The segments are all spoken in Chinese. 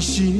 心。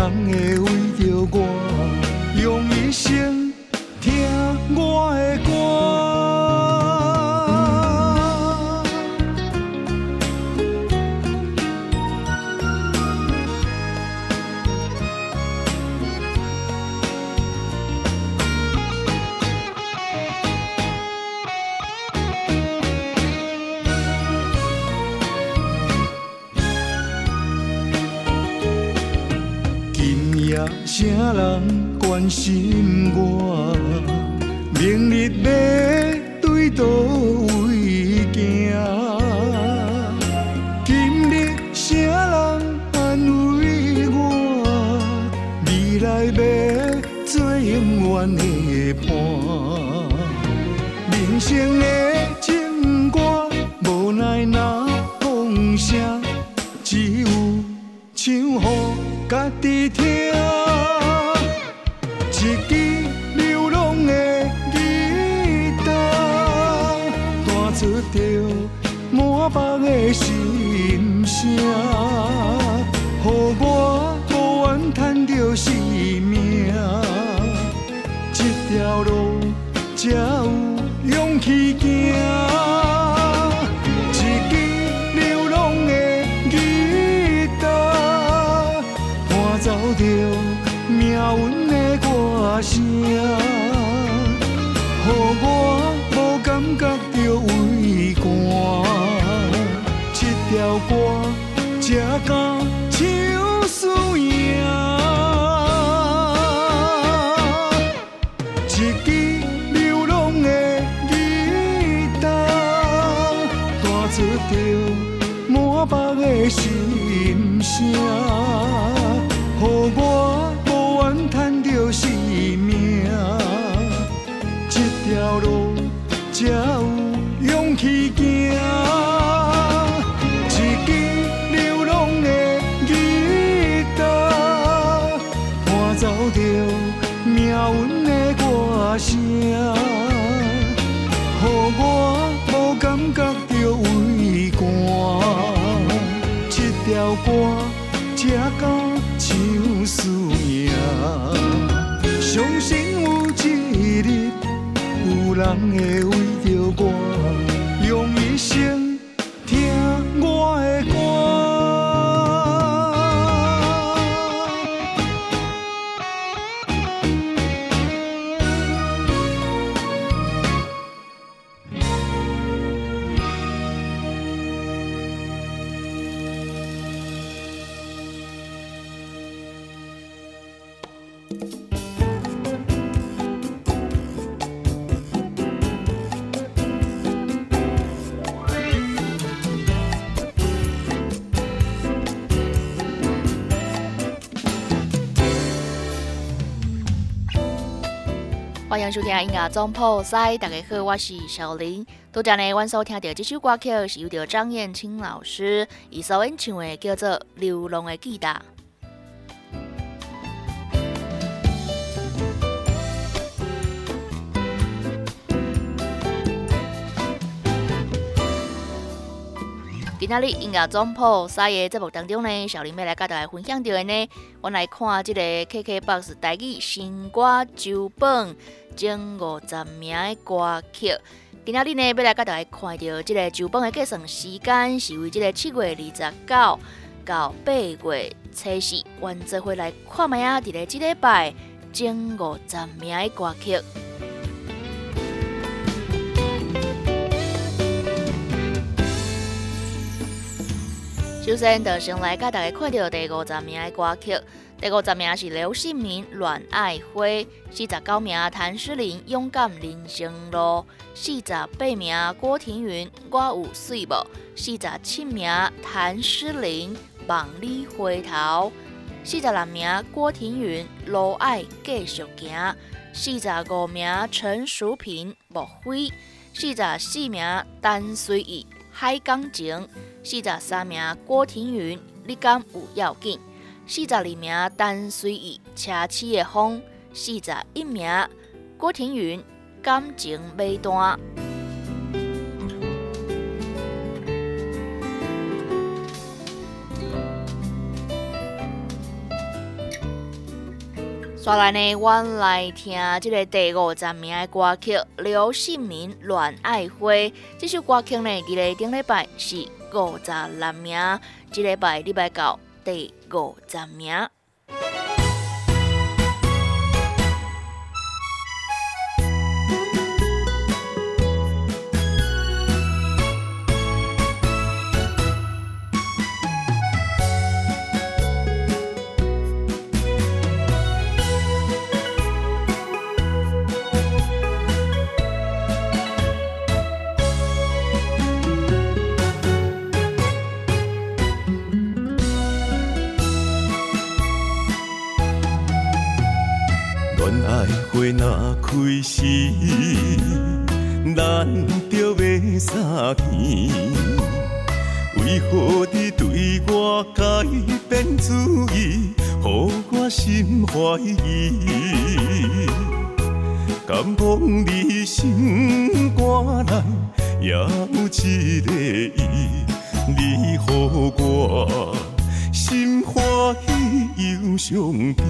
dám yêu 欢迎收听音乐总铺塞，大家好，我是小林。拄则呢，阮所听到这首歌曲是由着张燕青老师以所演唱的，叫做《流浪的吉他》。今仔日音乐总铺三个节目当中呢，小林要来甲大家分享到的呢，我来看这个 KKBOX 台语新歌周榜前五十名的歌曲。今仔日呢，要来甲大家看到这个周榜的计算时间是为这个七月二十九到八月初四，完做回来看卖啊！伫个即礼拜前五十名的歌曲。首先，就先来甲大家看到第五十名的歌曲。第五十名是刘信明《恋爱花》，四十九名谭诗玲《勇敢人生路》，四十八名郭庭云《我有水无》，四十七名谭诗玲《望你回头》，四十六名郭庭云《路爱继续行》，四十五名陈淑萍《莫非》，四十四名陈随意《海港情》。四十三名郭庭云，你敢有要紧？四十二名单随意车起的风，四十一名郭庭云，感情尾段。刷来呢，我来听这个第五十名的歌曲《刘信明乱爱花》。这首歌曲呢，伫个顶礼拜是。五十六名，即礼拜礼拜九第五十名。开时，咱就要相见。为何你对我改变主意，予我心怀疑？敢讲你心肝内也有一个伊，你予我心欢喜又伤悲。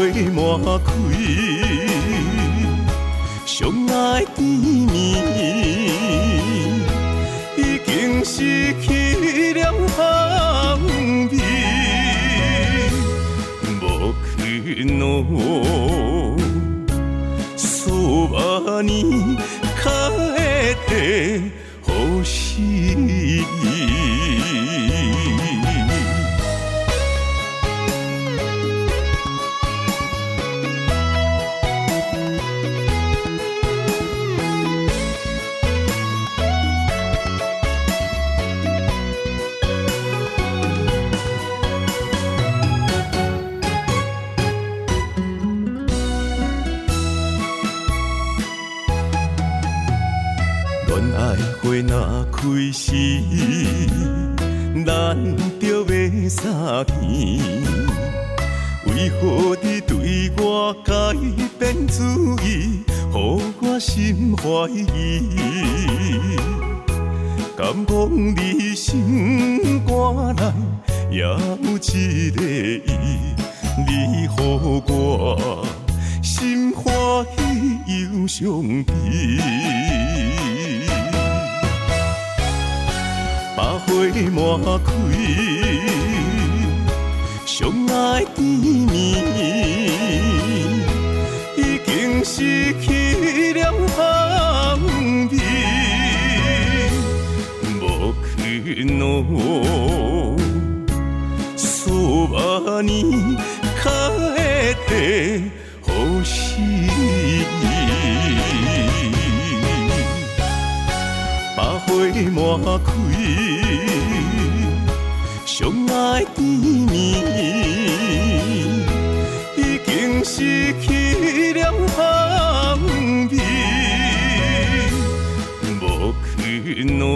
花满开，相爱甜蜜，已经失去了香味，无可能数万年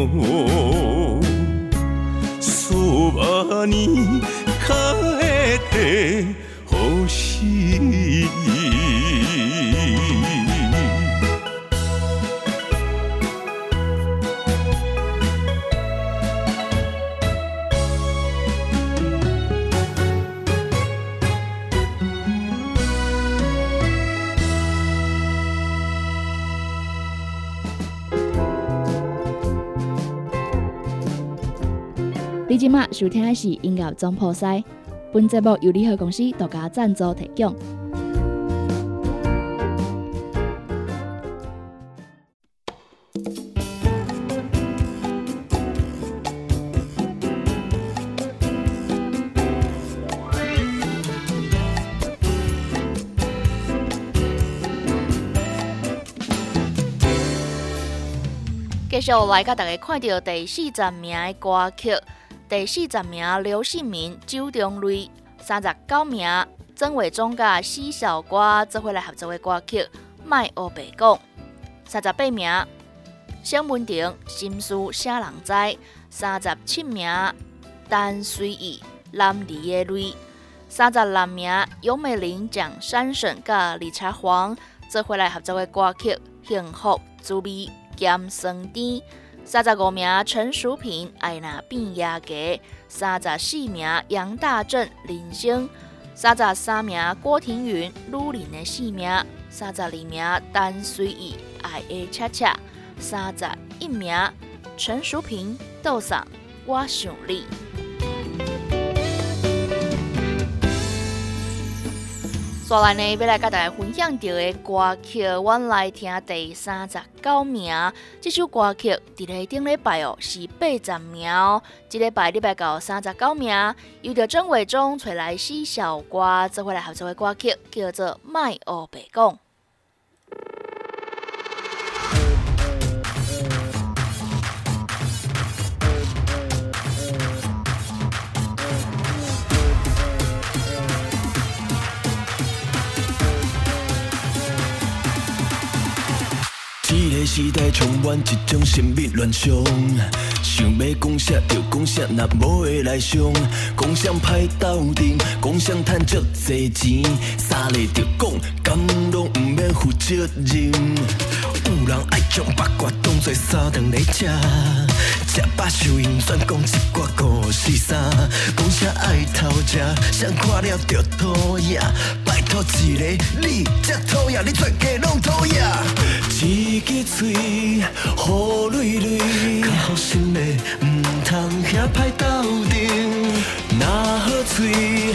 amor. 收听的是音乐总铺塞，本节目由联合公司独家赞助提供。继续来，甲大家看到第四十名的歌曲。第四十名刘信明、周中瑞，三十九名曾伟忠甲施小瓜做伙来合作的歌曲《卖乌白讲》。三十八名肖文婷心思啥人知？三十七名单随意蓝梨的泪。三十六名杨美玲、蒋山顺甲李查黄做伙来合作的歌曲《幸福滋味咸酸甜》。三十五名陈淑萍爱那变牙家，三十四名杨大正人生，三十三名郭庭云女人的四名，三十二名陈随意爱的恰恰，三十一名陈淑萍倒上我想你。接下来呢，要来跟大家分享到的歌曲，我来听第三十九名。这首歌曲伫咧顶礼拜哦是八十名，这礼拜礼拜到三十九名，由着郑伟忠找来四小歌做伙来合作的歌曲，叫做《卖学白讲》。时代充满一种神秘乱象，想要讲啥就讲啥，若无的来想。讲啥歹斗阵，讲啥趁足济钱，三个就讲，敢拢毋免负责任。有人爱将八卦当作沙糖来食，食饱收银转讲一挂故事衫。讲啥爱偷食，谁看了就讨厌。拜托一个你，才讨厌，你全家拢讨厌。一支嘴，好累累，较好心的，唔通遐歹斗阵。若好嘴，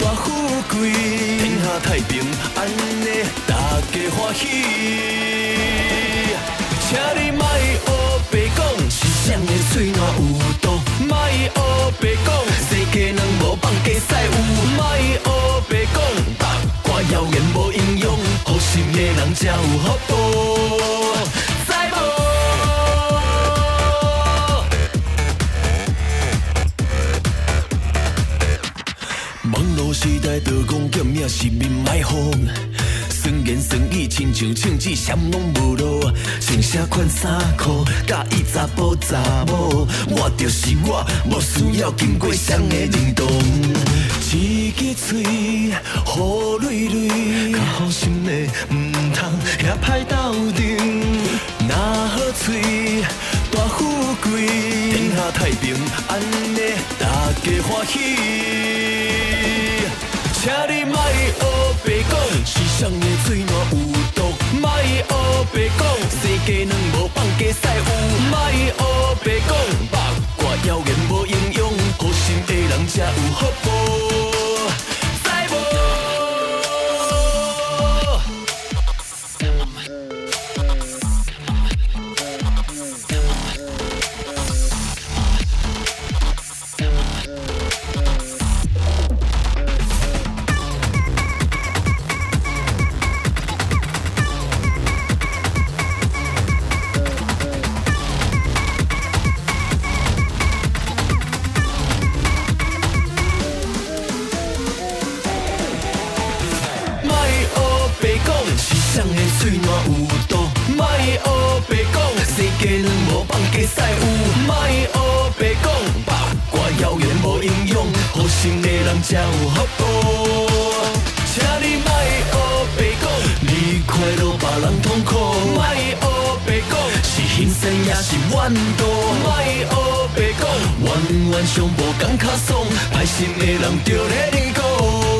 大富贵，天下太平，安尼大家欢喜。请你莫学白讲，是谁的嘴暖有毒？莫学白讲，世界人无放假使有。莫学白讲，八卦谣言无营养，好心的人才有福报。知无？网络时代，道讲革命是面卖红。酸言酸语，亲像枪子，啥拢无路。穿啥款衫裤，介意查甫查某，我就是我，无需要经过谁的认同。一支嘴，雨泪泪，较好心的，唔通遐歹斗阵。若好嘴，大富贵，天下太平，安尼大家欢喜。请你莫学白讲，世上的最暖有毒。莫学白讲，世界卵无放假使有。莫学白讲，八卦谣言无营养，好心的人才有福报。人才有福报。请你莫学白讲，你快乐别人痛苦，莫学白讲，是人生也是怨妒，莫学白讲，冤冤相报感较爽，歹心的人就咧念讲。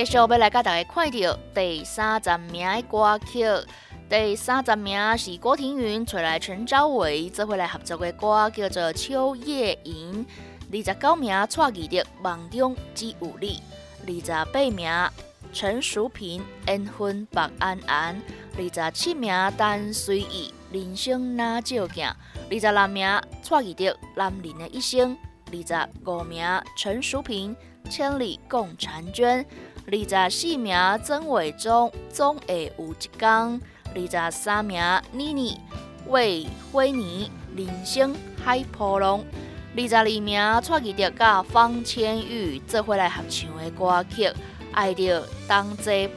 继续要来甲大家看到第三十名的歌曲，第三十名是郭庭云找来陈昭伟做回来合作的歌，叫做《秋夜吟》。二十九名蔡义德《梦中只有你》，二十八名陈淑萍《缘分白安安》，二十七名陈随意《人生哪照镜》，二十六名蔡义德《男人的一生》，二十五名陈淑萍《千里共婵娟》。二十四名曾伟忠总会有一天，二十三名妮妮魏辉妮人生海波浪，二十二名蔡义德甲方千玉做回来合唱的歌曲《爱着当作杯》，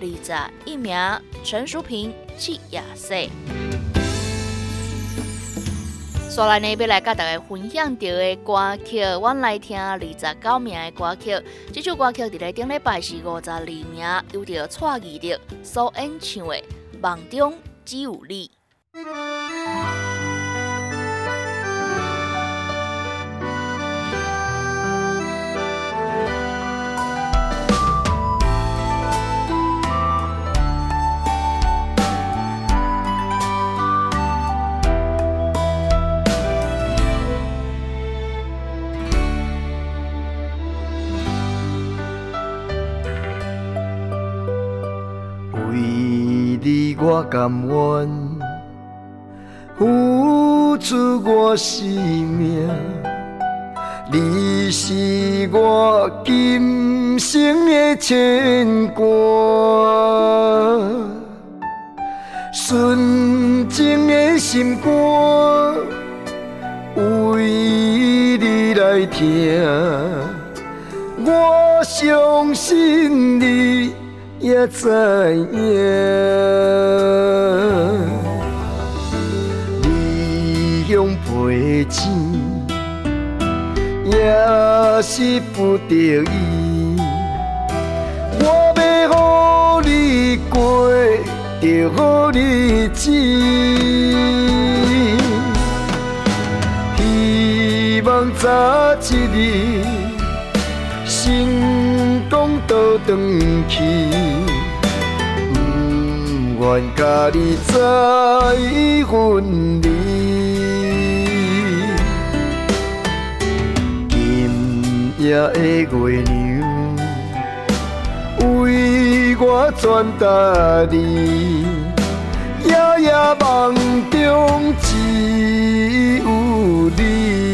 二十一名陈淑萍七夜色。刷来呢，要来甲大家分享到的歌曲，我来听二十九名的歌曲。这首歌曲伫咧顶礼拜是五十二名，有着蔡义德所演唱的《梦中只有你》。我甘愿付出我生命，你是我今生的牵挂。纯净的心肝，为你来听，我相信你。也知影，你用赔钱，也是不得已。我要予你过着好日子，希望早一日成功倒转去。愿甲你再分离，今夜的月亮为我传达你，夜夜梦中只有你。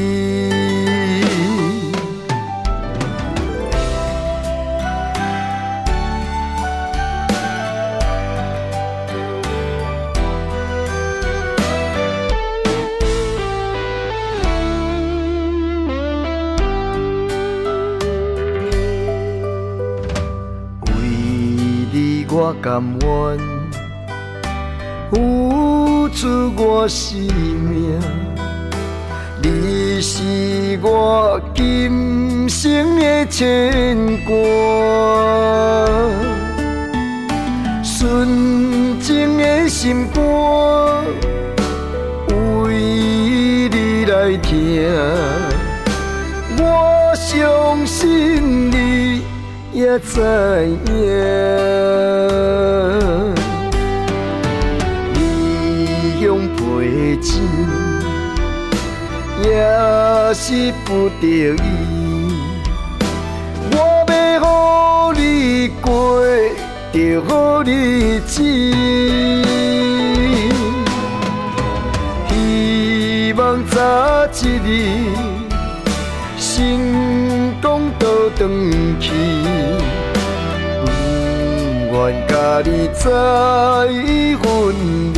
甘愿付出我生命，你是我今生的牵挂。纯情的心肝，为你来听，我相信。也知影，你用背钱，也是不得已。我要予你过着好日子，希望早一日讲倒转去。愿甲你再分离，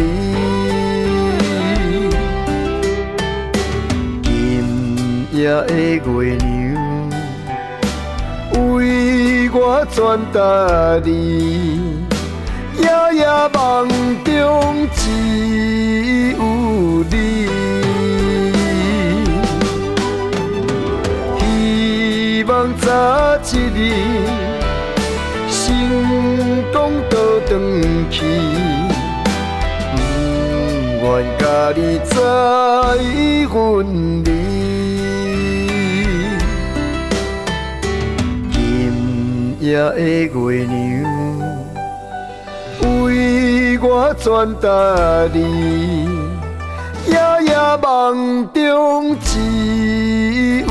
今夜的月亮为我传达你，夜夜梦中只有早一日成功倒。转去，不愿甲你再分离。今夜的月亮为我传达你，夜夜梦中只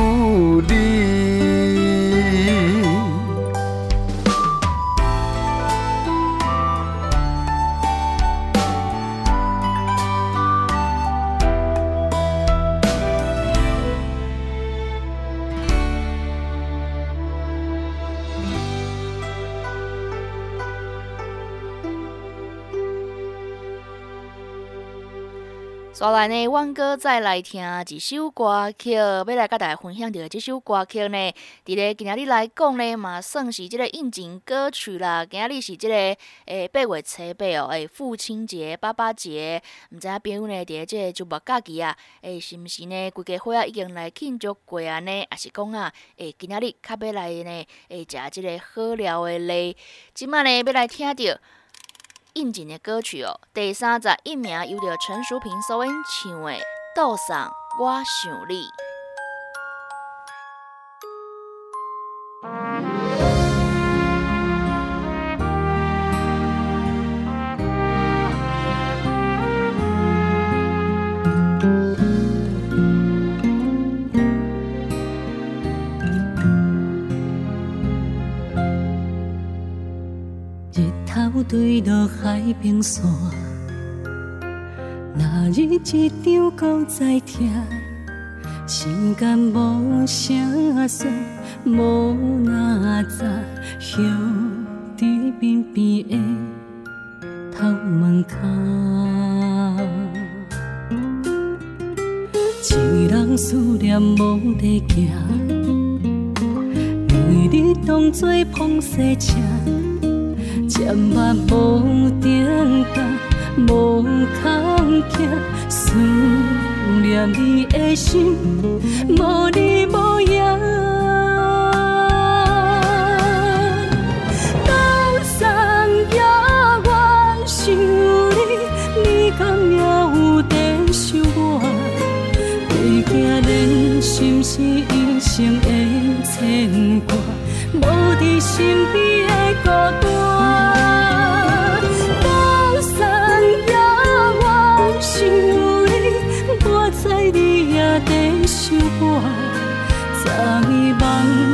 再来呢，阮哥再来听一首歌曲，要来甲大家分享到这首歌曲呢，伫咧今仔日来讲呢，嘛算是即个应景歌曲啦。今仔日是即个诶八月初八哦，诶父亲节、爸爸节，毋知影朋友呢，伫咧即个周末假期啊，诶是毋是呢？规家伙啊已经来庆祝过啊呢？还是讲啊，诶今仔日较要来呢？诶食即个好料的咧？即满呢要来听着。应景的歌曲哦，第三十一名由着陈淑萍所演唱的《道上我想你》。对落海平线，那日一场搁再听，心间无声声，无哪早休伫边边的头门口，一人思念无地行，为你当作碰西车。渐慢无定格，无空隙，思念你的心，无你无影。高山野我想你，你敢也有在想我？历经人心是一生的牵挂，无伫身边的孤单。早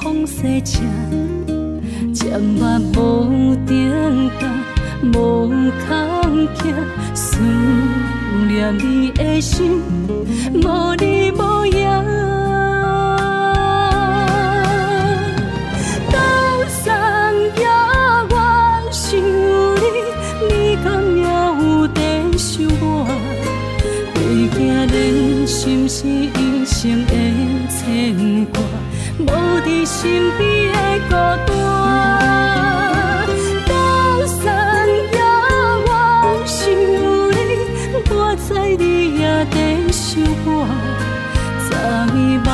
风雪车，渐慢无定格，无空隙，思念你的心，无你无影。心是一生的牵心边的孤单，东山遥远想你，我知你也在想我，怎会忘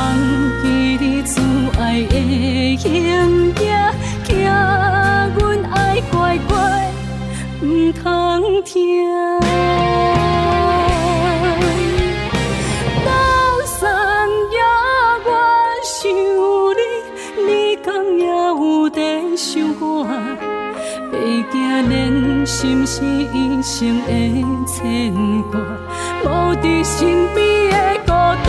记你最爱的形影？惊阮爱乖乖，唔通听。生的牵挂，无伫身边的孤单。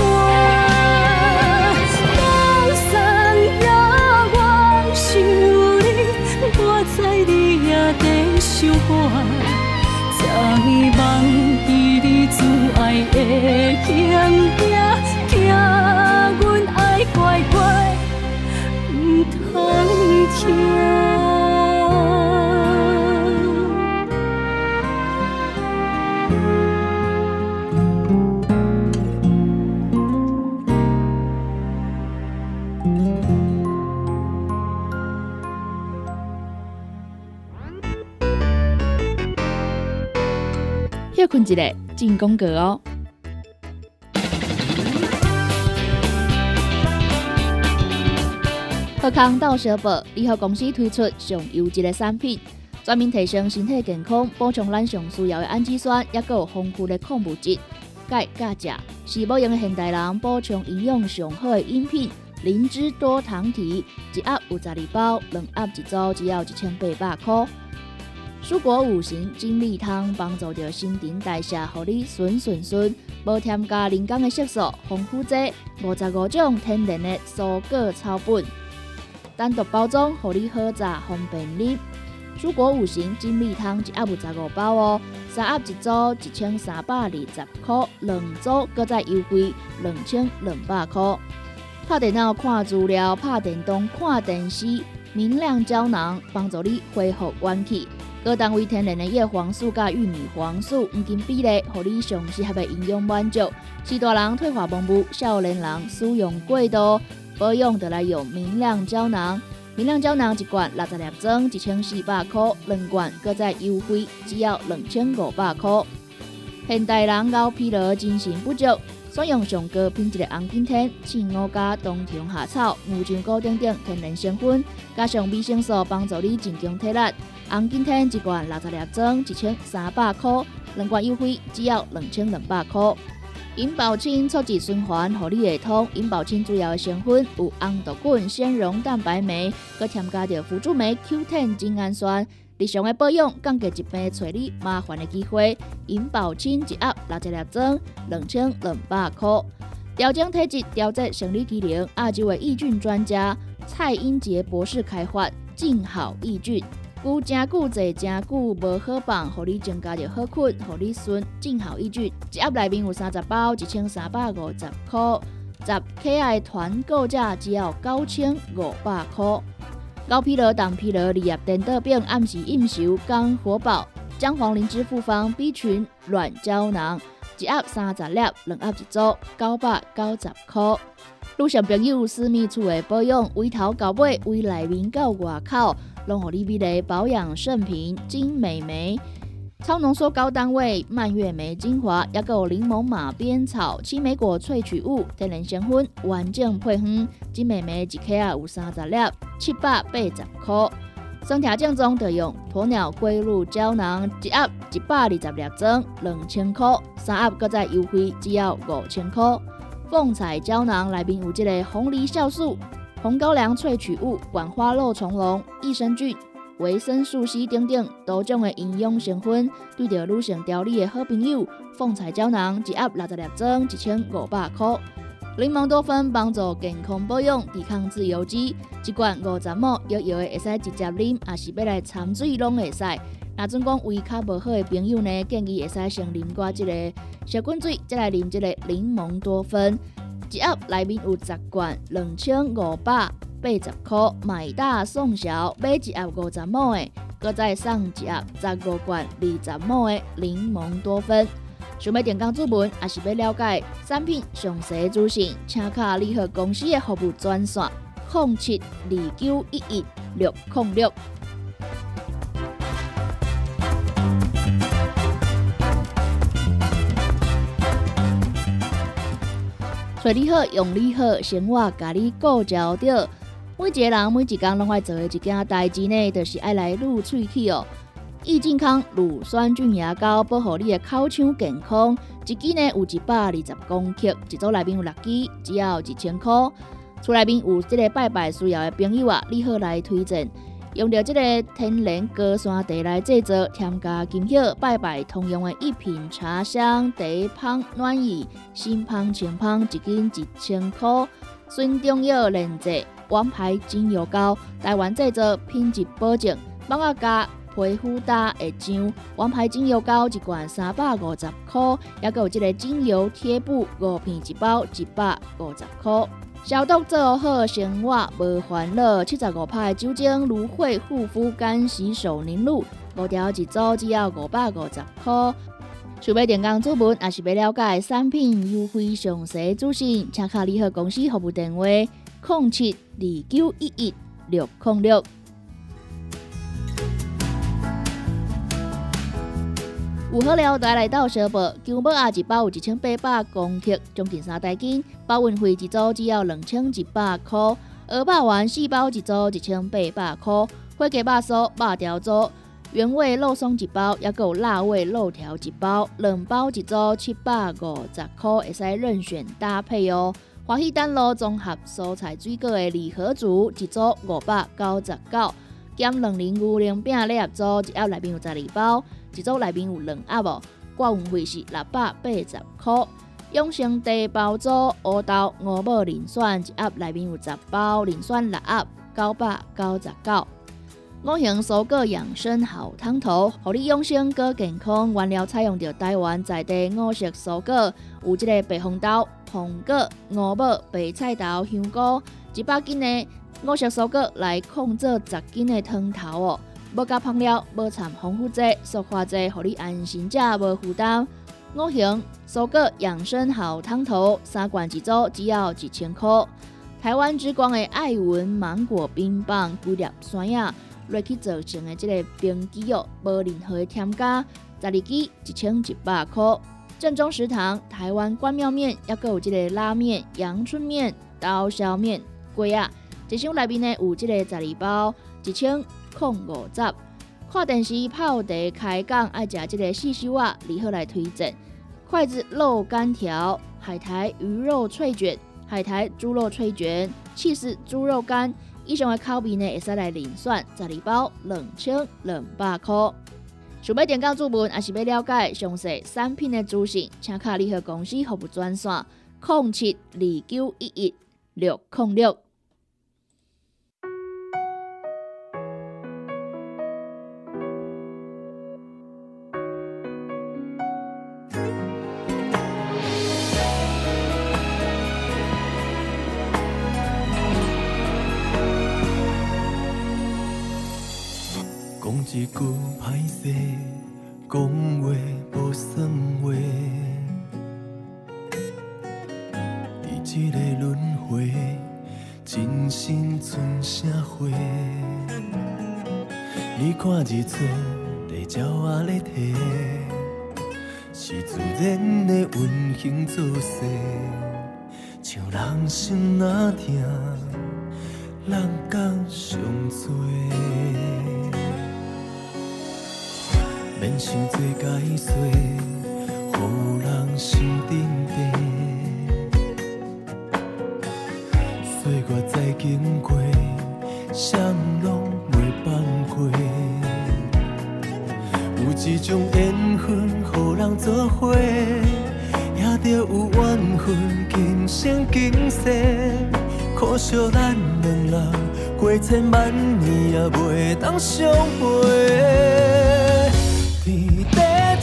想我，在梦记你自爱的行困一个进攻格哦！贺康到小宝联合公司推出上优质的产品，专门提升身体健康，补充咱上需要的氨基酸，也有丰富的矿物质。钙、钾、钾是保养现代人补充营养上好的饮品。灵芝多糖体一盒有十二包，两盒一组，只要一千八百块。蔬果五行精力汤帮助着新陈代谢，让你顺顺顺，无添加人工的色素、防腐剂，五十五种天然的蔬果草本，单独包装，让你好榨方便啉。蔬果五行精力汤一盒有十五包哦，三盒一组一千三百二十块，两组搁再优惠两千两百块。拍电脑看资料，拍电动看电视，明亮胶囊帮助你恢复元气。各单位天然的叶黄素加玉米黄素黄金比例，互你上适合的营养满足。是大人退化盲目，少年人使用过度保养，得来用明亮胶囊。明亮胶囊一罐六十粒装，一千四百块；两罐搁再优惠，只要两千五百块。现代人熬疲劳、精神不足，选用上高品质的红景天、青乌加冬虫夏草、牛樟菇等等天然成分，加上维生素，帮助你增强体力。红景天一罐六十粒装，一千三百块；两罐优惠，只要两千两百块。银保清促进循环，合理系统。银保清主要的成分有红豆滚、纤溶蛋白酶，佮添加着辅助酶 Q10 精氨酸。日常的保养，降低一病找你麻烦的机会。银保清一盒六十粒装，两千两百块。调整体质、调节生理机能，亚洲的益菌专家蔡英杰博士开发，静好益菌。久真久坐真久无好放，互你增加着好困，互你顺正好益菌。一盒内面有三十包，一千三百五十块。十 K 团购价只要九千五百块。高疲劳、胆疲劳、利尿等得病，暗时应酬肝火爆。姜黄灵芝复方 B 群软胶囊，一盒三十粒，两盒一组，九百九十块。路上朋友私密处的保养，从头到尾，从内面到外口。拢互你美丽保养圣品金美眉、超浓缩高单位蔓越莓精华，也有柠檬马鞭草青梅果萃取物天然香薰完整配方金美眉一克啊有三十粒，七百八十块。身体正宗就用鸵鸟龟鹿胶囊，一盒一百二十粒装，两千块，三盒搁再优惠只要五千块。凤彩胶囊内面有这个红梨酵素。红高粱萃取物、管花肉虫龙、益生菌、维生素 C 等等多种的营养成分，对着女性调理的好朋友。凤彩胶囊一盒六十粒装，一千五百块。柠檬多酚帮助健康保养，抵抗自由基，一罐五十毫摇摇的会使直接啉，也是要来掺水拢会使。那阵讲胃较无好的朋友呢，建议会使先啉寡这个小滚水，再来啉这个柠檬多酚。一盒内面有十罐，两千五百八十块，买大送小，买一盒五十毛的，搁再送一盒十五罐二十毛的柠檬多酚。想要点讲注文，还是要了解产品详细资讯，请卡联合公司的服务专线：零七二九一一六零六。找你好，用你好，生活甲你顾照着。每一个人每一工拢爱做的一件代志呢，就是爱来撸喙齿哦。益健康乳酸菌牙膏保护你的口腔健康，一支呢有一百二十公克，一组内面有六支，只要一千块。厝内面有这个拜拜需要的朋友啊，你好来推荐。用着这个天然高山茶来制作，添加金叶拜拜通用的一品茶香茶香暖意，新香清香一斤一千块。孙中药炼制王牌精油膏，台湾制作，品质保证，帮我加。皮肤大会痒，王牌精油膏一罐三百五十块，还有这个精油贴布五片一包一百五十块。消毒做好生活无烦恼，七十五派酒精芦荟护肤干洗手凝露，五条一组只要五百五十块。想要电工主文，也是要了解产品优惠详细资讯，请卡联合公司服务电话：零七二九一一六零六。有好料，带来到小宝，姜母鸭一包有一千八百公克，将近三袋斤，包运费一组只要两千一百块。鹅霸丸四包一组一千八百块，花鸡肉酥肉条组，原味肉松一包，也有辣味肉条一包，两包一组七百五十块，会使任选搭配哦。华喜丹路综合蔬菜水果的礼盒组，一组五百九十九，减两零五零饼礼盒组，一盒内面有十二包。一组内面有两盒哦，挂运费是六百八十块。永生茶包组乌豆五宝磷酸一盒内面有十包，磷酸六盒九百九十九。五行蔬果养生好汤头，互你养生更健康。原料采用着台湾在地五色蔬果，有即个白红豆、红果、五宝、白菜头、香菇，一百斤的五色蔬果来控制十斤的汤头哦。无加香料，无掺防腐剂、塑化剂，互你安心食无负担。五行蔬果养生好汤头，三罐一组，只要一千块。台湾之光的爱文芒果冰棒，几粒酸呀，落去做成的这个冰机哦，无任何添加，十二支一千一百块。正宗食堂台湾关庙面，也有这个拉面、阳春面、刀削面，贵啊！一箱内面呢有这个十二包，一千。控五十，看电视泡茶开讲，爱食这个四修啊，如何来推荐？筷子肉干条、海苔鱼肉脆卷、海苔猪肉脆卷、气势猪肉干，以上的口味呢，会使来零算十二包两千两百块。想要点购注文，还是要了解详细产品的资讯，请卡联合公司服务专线：零七二九一一六零六。缘分，予人作伙，也着有缘分，今生今世。可惜咱两人过千万年，也袂当相陪。予咱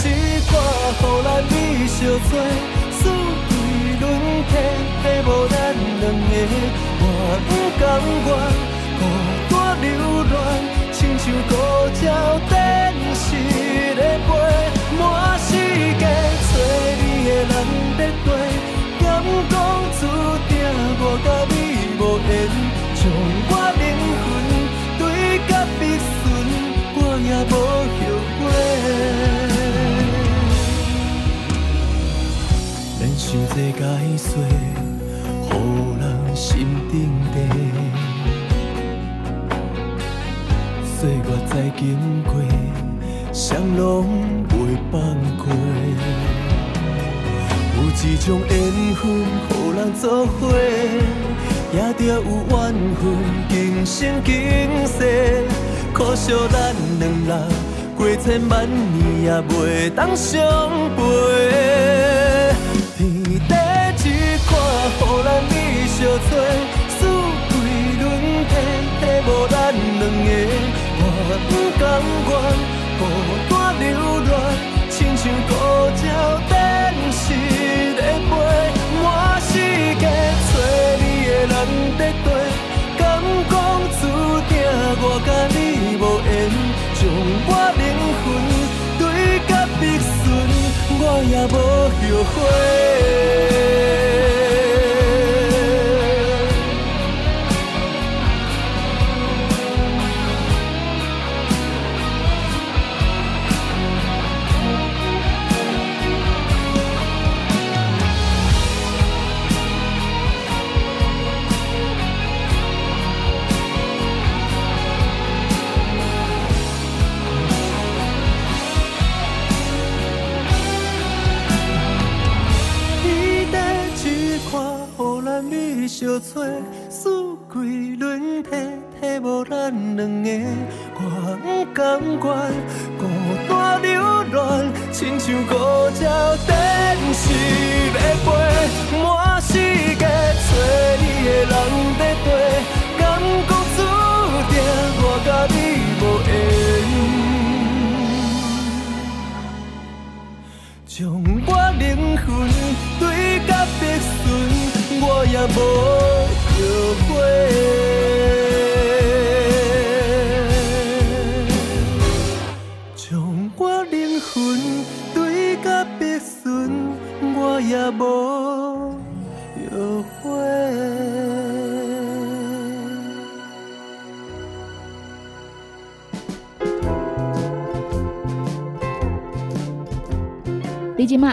美相做，四季轮替，替无咱两个。我不甘愿孤单流浪，亲像孤鸟电视咧飞，满世界找你的人，要过敢讲注定我甲。你无缘，将我灵魂堆甲，必须我也无后悔。连想者解伊说，乎人心中地岁月在经过。谁拢袂放过。有一种缘分，予人作伙，也着有缘分，今生今世。可惜咱两人过千万年，也袂当相陪。天地一看，予人美相撮。无咱两个，我不甘愿孤单流浪，亲像孤鸟等时在飞，满世界找你的人在对，敢讲注定我甲你无缘，将我灵魂对甲必顺，我也无后悔。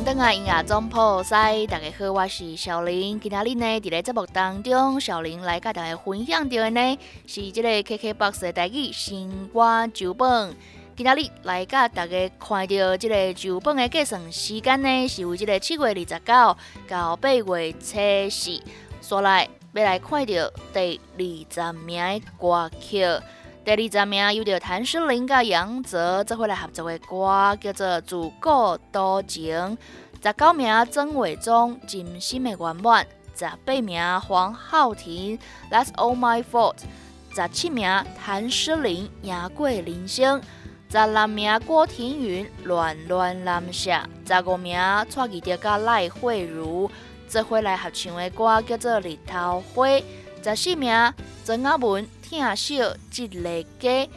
迎登来音乐总铺塞，大家好，我是小林。今天呢，伫咧节目当中，小林来甲大家分享到的呢，是这个 KKBOX 的台语新歌酒本。今天来甲大家看到这个酒本的计算时间呢，是为这个七月二十九到八月初四，所来要来看到第二十名的歌曲。第二十名有着谭诗玲甲杨泽做伙来合作的歌，叫做《自古多情》。十九名曾伟忠《真心的圆满》，十八名黄浩庭《That's All My Fault》，十七名谭诗玲《赢过人生》，十六名郭庭云《乱乱南下》，十五名蔡依德甲赖慧茹做伙来合唱的歌，叫做《日头花》。十四名曾阿文。听少一个家，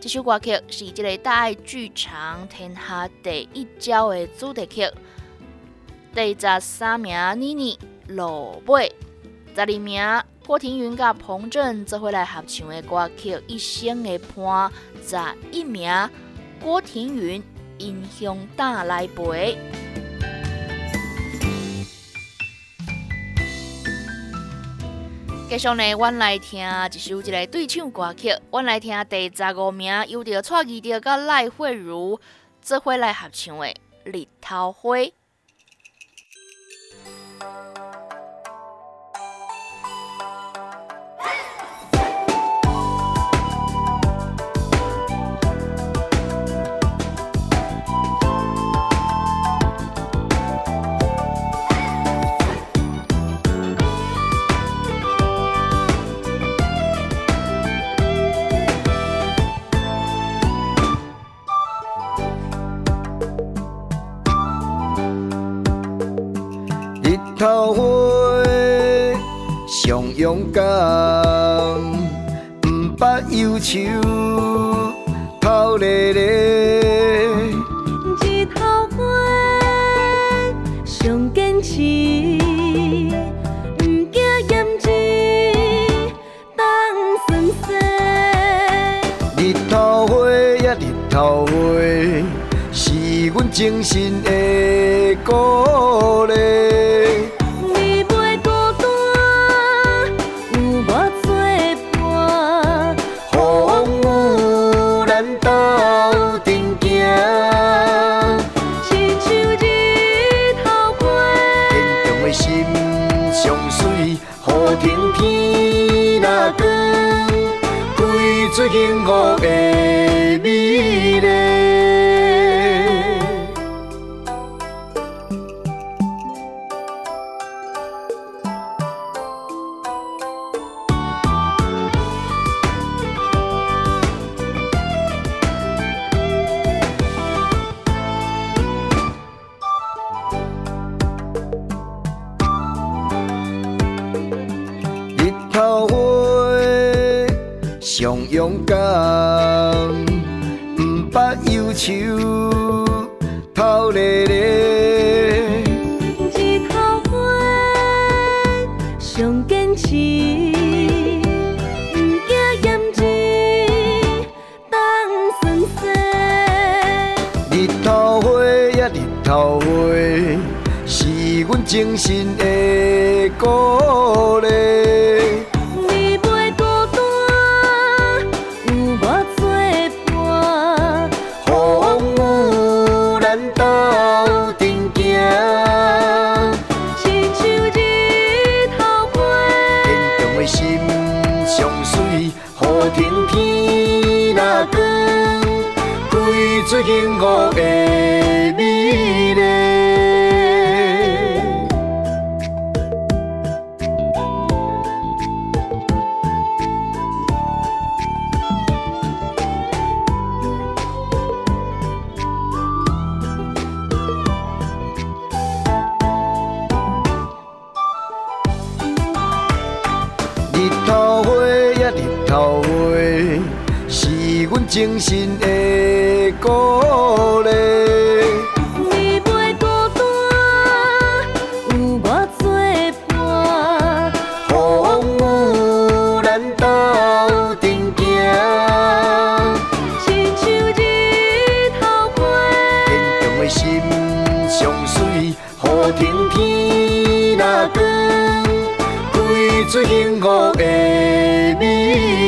这首歌曲是这个大爱剧场天下第一招的主题曲。第十三名妮妮落尾，十二名郭庭云甲彭震做伙来合唱的歌曲《一生的伴》。十一名郭庭云英雄打来陪。继续呢，阮来听一首一个对唱歌曲。阮来听第十五名，由着蔡依林甲赖慧茹做伙来合唱的《日头花》。捌忧上勇敢，毋捌忧愁，透咧咧。日头花日头花呀，日头花，是阮精神的天天若光，开出幸福的美。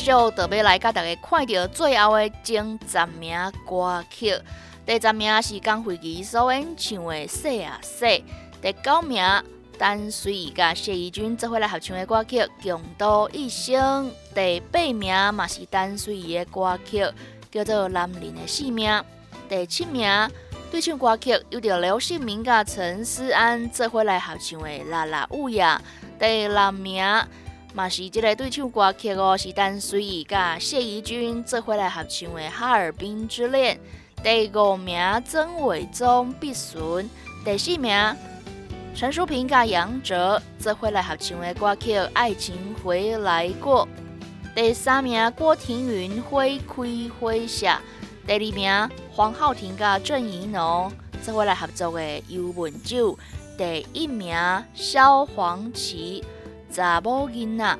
续就要来甲大家看到最后的前十名歌曲。第十名是江惠仪所演唱的《说啊说》，第九名陈水怡甲谢怡君做伙来合唱的歌曲《共度一生》，第八名嘛是陈水怡的歌曲叫做《男人的性命》，第七名对唱歌曲由着刘信明甲陈思安做伙来合唱的《啦啦舞呀》，第六名。嘛是即个对唱歌曲哦，是陈水怡甲谢怡君做伙来合唱的《哈尔滨之恋》。第五名曾伟忠必顺，第四名陈淑萍甲杨哲做伙来合唱的歌曲《爱情回来过》。第三名郭庭云《花开花谢》，第二名黄浩庭甲郑怡农做伙来合作的《游文酒》。第一名萧煌奇。查某囡仔，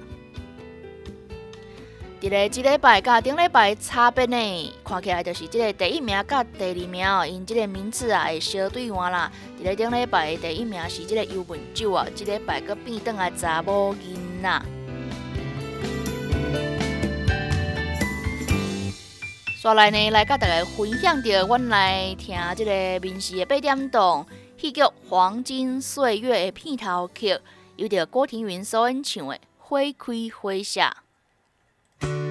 伫个即礼拜甲顶礼拜差别呢，看起来就是即个第一名甲第二名哦，因即个名次啊会相对换啦。伫个顶礼拜的第一名是即个尤文酒啊，即礼拜佫变转来查某囡仔。刷来呢，来甲大家分享着，阮来听即个民视的八点档戏剧《黄金岁月》的片头曲。有着郭庭云所演唱的《花开花谢。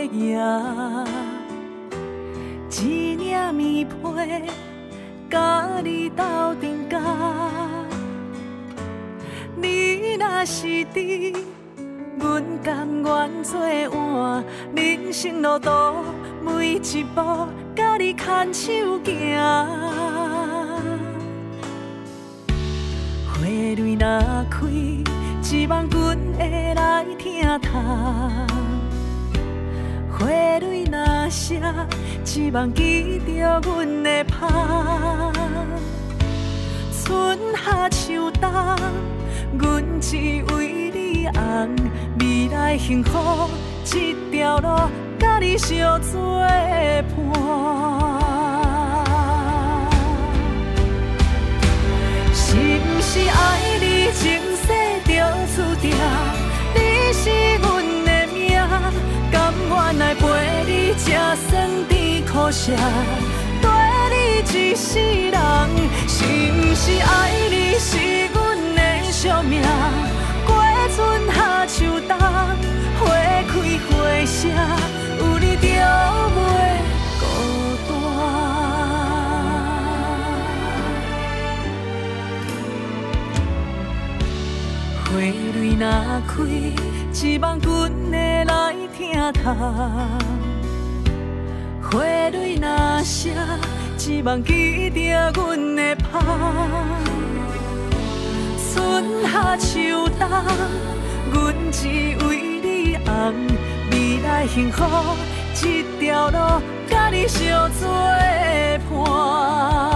做伙行，一领棉被，甲你斗阵甲。你若是伫，阮甘愿做碗，人生路途每一步，甲你牵手行。花蕊若开。希望阮会来听他，花蕊若谢，希望记着阮的拍。春夏秋冬，阮只为你红，未来幸福。这条路，甲你相作伴。是不是爱你情？注定你是阮，来陪你吃酸甜苦涩，跟你一世人。是不是爱你是阮的宿命？过春夏秋冬，花开花谢，有你就袂孤单。花蕊若开，希望阮的来听他；花蕊若谢，希望记着阮的拍。春夏秋冬，阮只为你红，未来幸福这条路，甲你相作伴。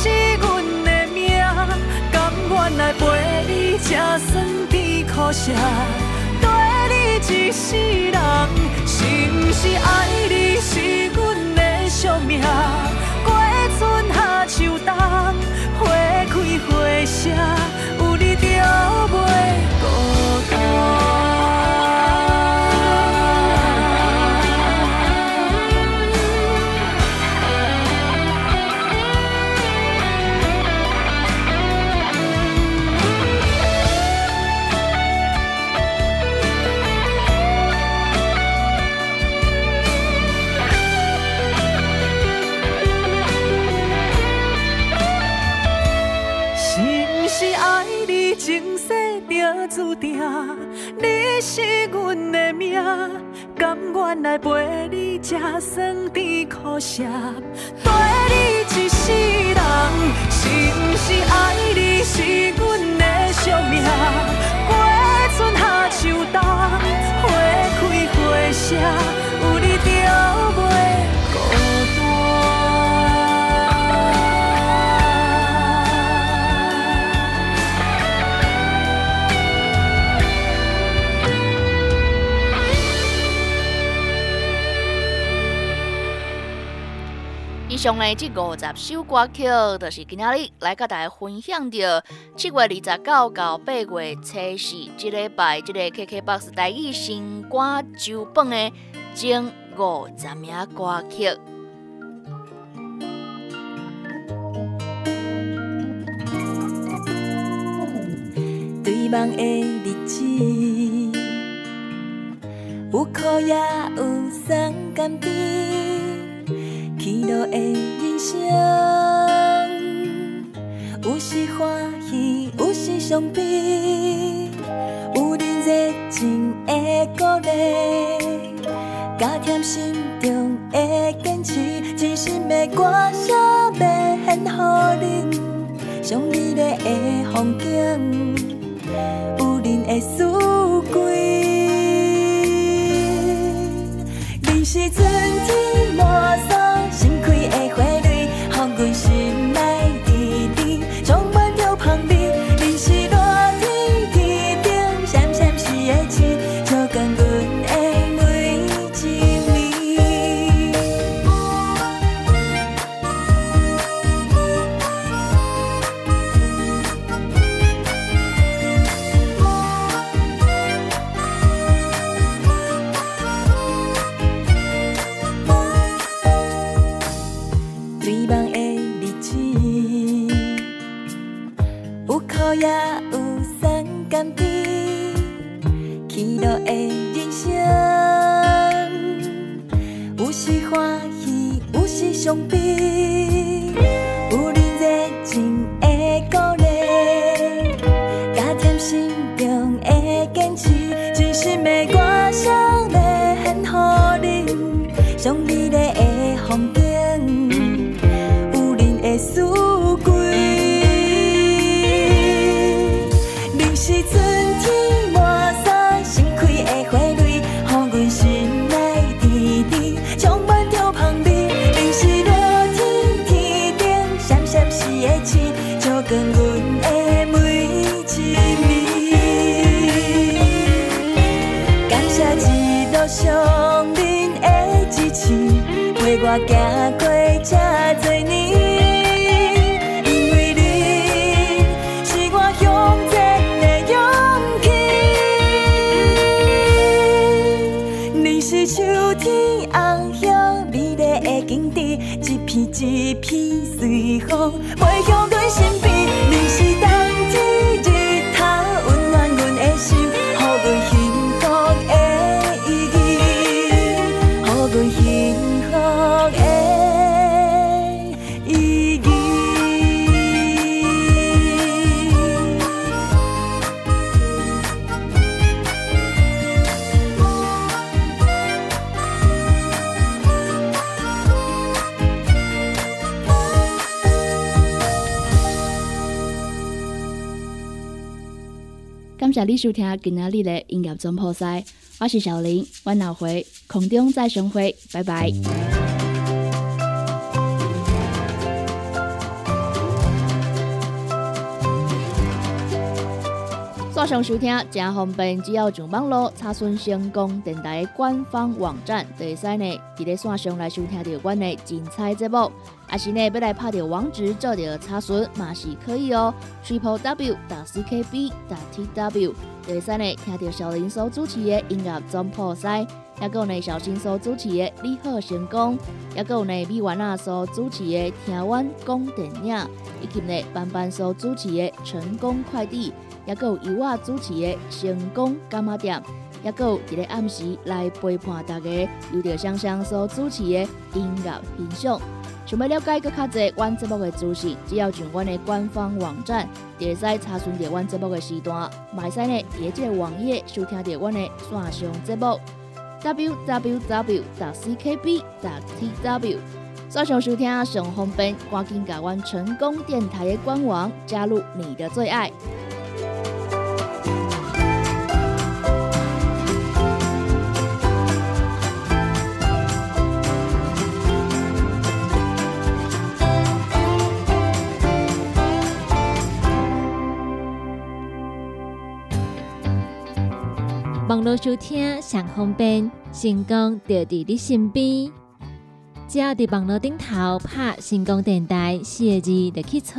是阮的命，甘愿来陪你吃酸甜苦涩，跟你一世人。是毋是爱你是阮的宿命？过春夏秋冬，陪你吃酸甜苦涩，跟你一世人。是不是爱你是阮的宿命？过春夏秋冬，花开花谢，有你就袂孤上呢，这五十首歌曲，就是今仔日来甲大家分享着七月二十九到八月初四，这礼拜这个 KKBOX 台语新歌周榜的前五十名歌曲。对梦的日子，有苦也有酸甘甜。起落的人生，有时欢喜，有时伤悲，有人热情的鼓励，加添心中的坚持，真心的歌声要献给恁，想美丽的风景，有恁的思归，你是春天。的星，照光阮的每一暝。感谢一路上恁的支持，陪我行过这多年。因为你是我向前的勇气。你是秋天红叶美丽的景致，一片一片风飞向阮感谢你收听今仔日的音乐总铺塞，我是小林，我脑回空中再相会，拜拜。上收听真方便，只要上网络查询成功电台官方网站，就会使呢伫咧线上来收听到阮的精彩节目。啊是呢要来拍着网址做着查询嘛是可以哦，triple w 打 c k b 打 t w 就会使呢听到小林所主持的音乐总破塞，也有呢小新所主持的你好成功，也有呢米丸啊所主持的听阮讲电影，以及呢班班所主持的成功快递。也有由我主持的成功干妈店，也有伫个暗时来陪伴大家，由着香香所主持的音乐欣赏。想要了解更较侪阮节目的资讯，只要上阮的官方网站，就会使查询到阮节目的时段，嘛会使呢伫咧即个网页收听到阮的线上节目 www. ckb. tw。线上收听上方便，赶紧甲阮成功电台的官网加入你的最爱。网络收听上方便，成功就伫你身边。只要伫网络顶头拍“成功电台”四个字，就去找，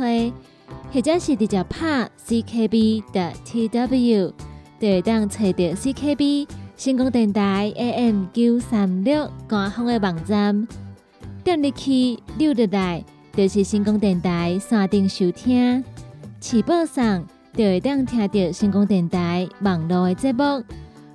或者是直接拍 CKB 的 TW，就会当找到 CKB 成功电台 AM 九三六官方的网站。点入去溜入来，就是成功电台山顶收听。起报上就会当听到成功电台网络的节目。